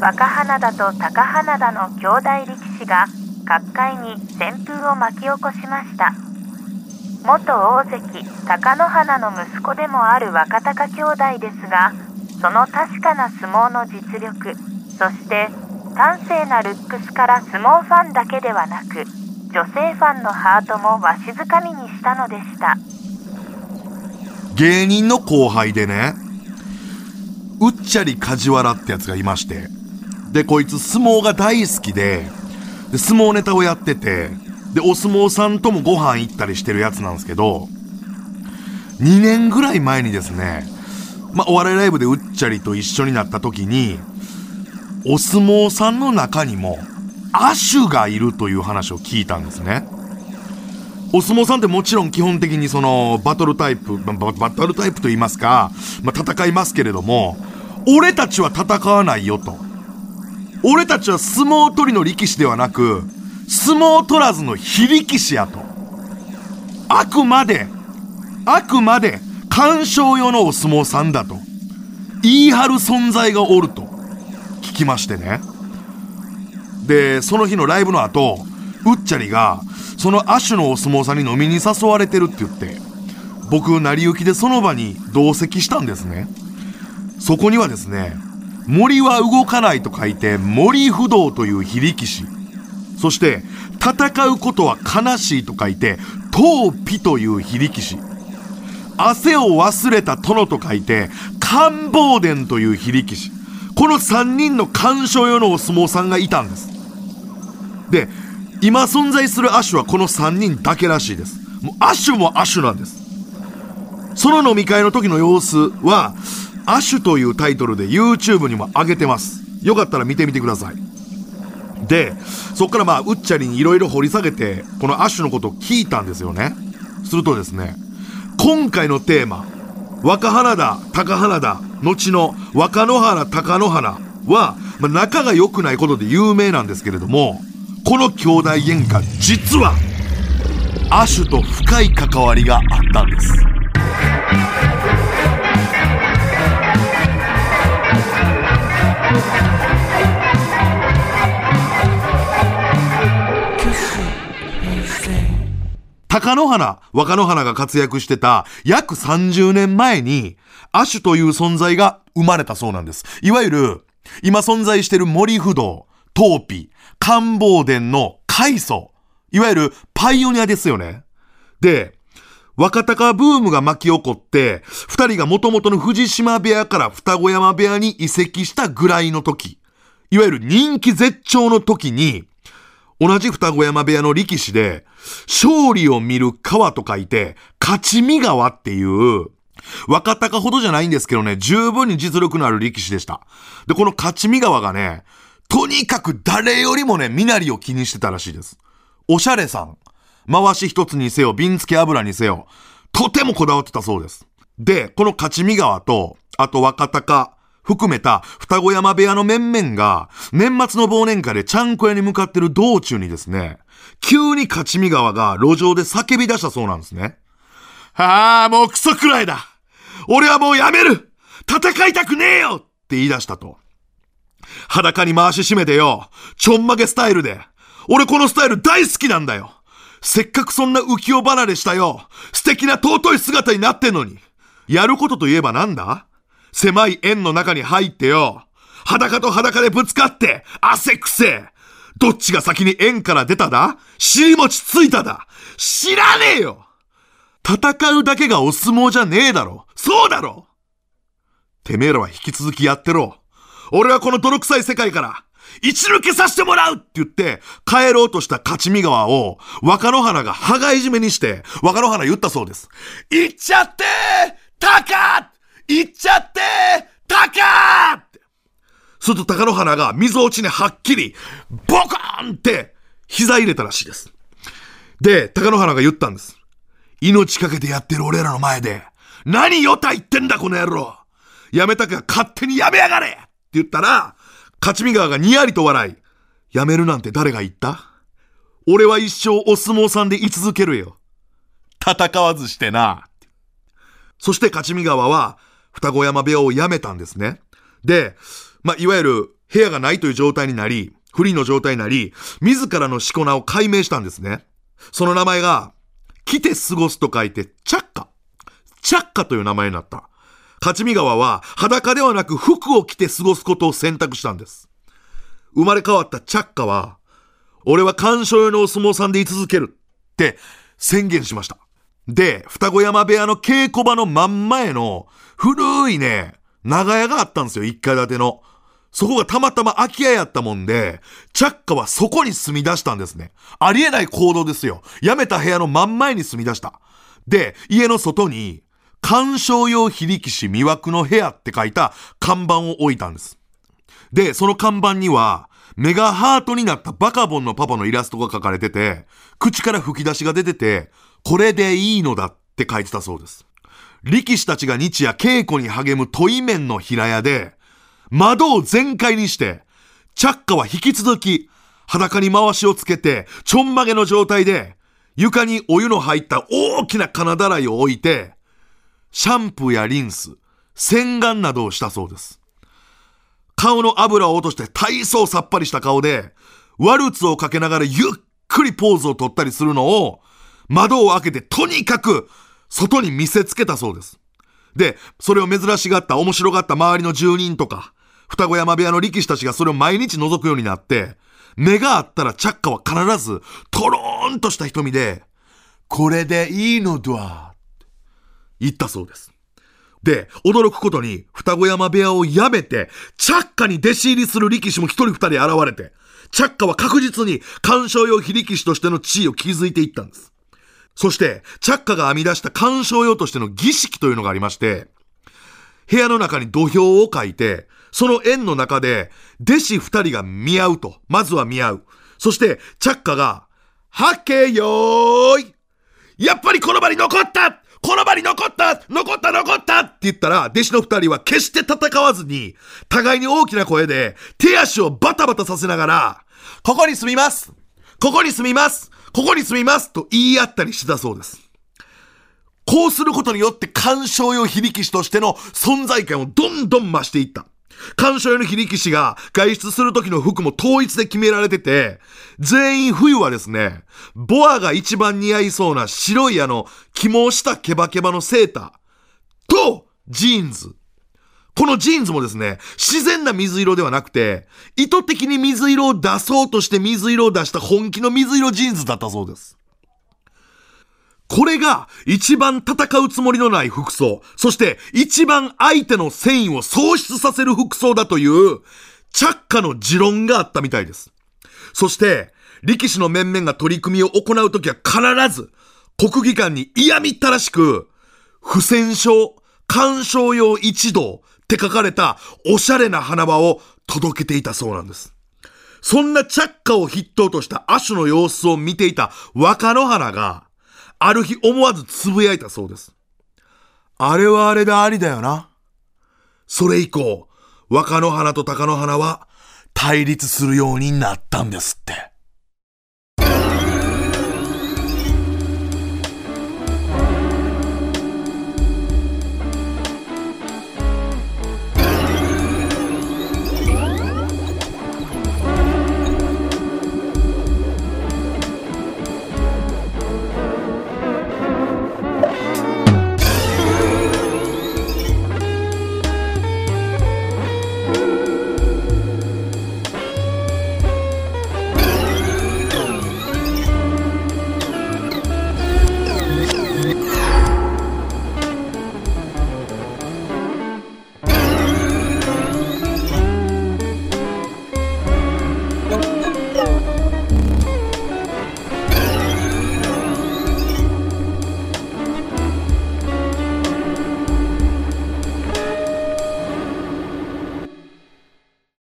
若花田と高花田の兄弟力士が各界に旋風を巻き起こしました。元大関貴乃花の息子でもある若隆兄弟ですがその確かな相撲の実力そして端正なルックスから相撲ファンだけではなく女性ファンのハートもわしづかみにしたのでした。芸人の後輩でねうっちゃり梶原ってやつがいましてでこいつ相撲が大好きでで相撲ネタをやっててでお相撲さんともご飯行ったりしてるやつなんですけど2年ぐらい前にですねまあ、お笑いライブでうっちゃりと一緒になった時にお相撲さんの中にも亜種がいるという話を聞いたんですね。お相撲さんってもちろん基本的にそのバトルタイプ、ババトルタイプと言いますか、まあ、戦いますけれども、俺たちは戦わないよと。俺たちは相撲取りの力士ではなく、相撲取らずの非力士やと。あくまで、あくまで鑑賞用のお相撲さんだと。言い張る存在がおると。聞きましてね。で、その日のライブの後、うっちゃりが、その亜種のお相撲さんに飲みに誘われてるって言って、僕、成り行きでその場に同席したんですね。そこにはですね、森は動かないと書いて、森不動という非力士。そして、戦うことは悲しいと書いて、闘皮という非力士。汗を忘れた殿と書いて、官房殿という非力士。この3人の干渉用のお相撲さんがいたんです。で、今存在する亜種はこの3人だけらしいです。もう亜種も亜種なんです。その飲み会の時の様子は、亜種というタイトルで YouTube にも上げてます。よかったら見てみてください。で、そっからまあ、うっちゃりにいろいろ掘り下げて、この亜種のことを聞いたんですよね。するとですね、今回のテーマ、若花田、高花田、後の若野原、高野原は、まあ、仲が良くないことで有名なんですけれども、この兄弟喧嘩、実は、亜種と深い関わりがあったんです。貴乃花、若乃花が活躍してた約30年前に、亜種という存在が生まれたそうなんです。いわゆる、今存在している森不動、トーピ、官房殿の階層。いわゆるパイオニアですよね。で、若鷹ブームが巻き起こって、二人が元々の藤島部屋から双子山部屋に移籍したぐらいの時、いわゆる人気絶頂の時に、同じ双子山部屋の力士で、勝利を見る川と書いて、勝ち見川っていう、若鷹ほどじゃないんですけどね、十分に実力のある力士でした。で、この勝ち見川がね、とにかく誰よりもね、身なりを気にしてたらしいです。おしゃれさん。回し一つにせよ、瓶付け油にせよ、とてもこだわってたそうです。で、この勝ち見川と、あと若鷹、含めた双子山部屋の面々が、年末の忘年会でちゃんこ屋に向かってる道中にですね、急に勝ち見川が路上で叫び出したそうなんですね。ああ、もうクソくらいだ俺はもうやめる戦いたくねえよって言い出したと。裸に回し締めてよ。ちょんまげスタイルで。俺このスタイル大好きなんだよ。せっかくそんな浮世離れしたよ。素敵な尊い姿になってんのに。やることといえばなんだ？狭い円の中に入ってよ。裸と裸でぶつかって、汗くせえ。どっちが先に円から出ただ？尻餅ついただ？知らねえよ戦うだけがお相撲じゃねえだろそうだろてめえらは引き続きやってろ。俺はこの泥臭い世界から、一抜けさせてもらうって言って、帰ろうとした勝見川を、若野花が羽がいじめにして、若野花言ったそうです。行っちゃってタカ行っちゃってタカって。すると高野花が溝落ちにはっきり、ボコーンって膝入れたらしいです。で、高野花が言ったんです。命かけてやってる俺らの前で、何よた言ってんだこの野郎やめたか勝手にやめやがれって言ったら、勝見川がにやりと笑い、やめるなんて誰が言った？俺は一生お相撲さんで居続けるよ。戦わずしてな。そして勝見川は、双子山部屋を辞めたんですね。で、まあ、いわゆる部屋がないという状態になり、フリーの状態になり、自らのしこ名を解明したんですね。その名前が、来て過ごすと書いて、チャッカ。チャッカという名前になった。勝見川は裸ではなく服を着て過ごすことを選択したんです。生まれ変わったチャッカは、俺は干渉用のお相撲さんで居続けるって宣言しました。で、双子山部屋の稽古場の真ん前の古いね、長屋があったんですよ、一階建ての。そこがたまたま空き家やったもんで、チャッカはそこに住み出したんですね。ありえない行動ですよ。辞めた部屋の真ん前に住み出した。で、家の外に、鑑賞用非力士魅惑の部屋って書いた看板を置いたんです。で、その看板には、目がハートになったバカボンのパパのイラストが書かれてて、口から吹き出しが出てて、これでいいのだって書いてたそうです。力士たちが日夜稽古に励む問い面の平屋で、窓を全開にして、チャッカは引き続き、裸に回しをつけて、ちょんまげの状態で、床にお湯の入った大きな金だらいを置いて、シャンプーやリンス、洗顔などをしたそうです。顔の油を落として体操さっぱりした顔で、ワルツをかけながらゆっくりポーズを取ったりするのを、窓を開けてとにかく外に見せつけたそうです。で、それを珍しがった、面白がった周りの住人とか、双子山部屋の力士たちがそれを毎日覗くようになって、目があったらチャッカは必ず、トローンとした瞳で、これでいいのだ、言ったそうです。で、驚くことに、双子山部屋を辞めて、チャッカに弟子入りする力士も一人二人現れて、チャッカは確実に干渉用非力士としての地位を築いていったんです。そして、チャッカが編み出した干渉用としての儀式というのがありまして、部屋の中に土俵を書いて、その円の中で、弟子二人が見合うと。まずは見合う。そして、チャッカが、はけよーいやっぱりこの場に残ったこの場に残った残った残ったって言ったら、弟子の二人は決して戦わずに、互いに大きな声で、手足をバタバタさせながら、ここに住みますここに住みますここに住みますと言い合ったりしてたそうです。こうすることによって干渉用響き師としての存在感をどんどん増していった。干渉用の非力士が外出する時の服も統一で決められてて、全員冬はですね、ボアが一番似合いそうな白いあの、肝をしたケバケバのセーターとジーンズ。このジーンズもですね、自然な水色ではなくて、意図的に水色を出そうとして水色を出した本気の水色ジーンズだったそうです。これが一番戦うつもりのない服装、そして一番相手の戦意を喪失させる服装だという、着火の持論があったみたいです。そして、力士の面々が取り組みを行うときは必ず、国技館に嫌みったらしく、不戦勝、干渉用一同って書かれたおしゃれな花輪を届けていたそうなんです。そんな着火を筆頭とした亜種の様子を見ていた若野花が、ある日思わずつぶやいたそうです。あれはあれでありだよな。それ以降、若野花と貴乃花は対立するようになったんですって。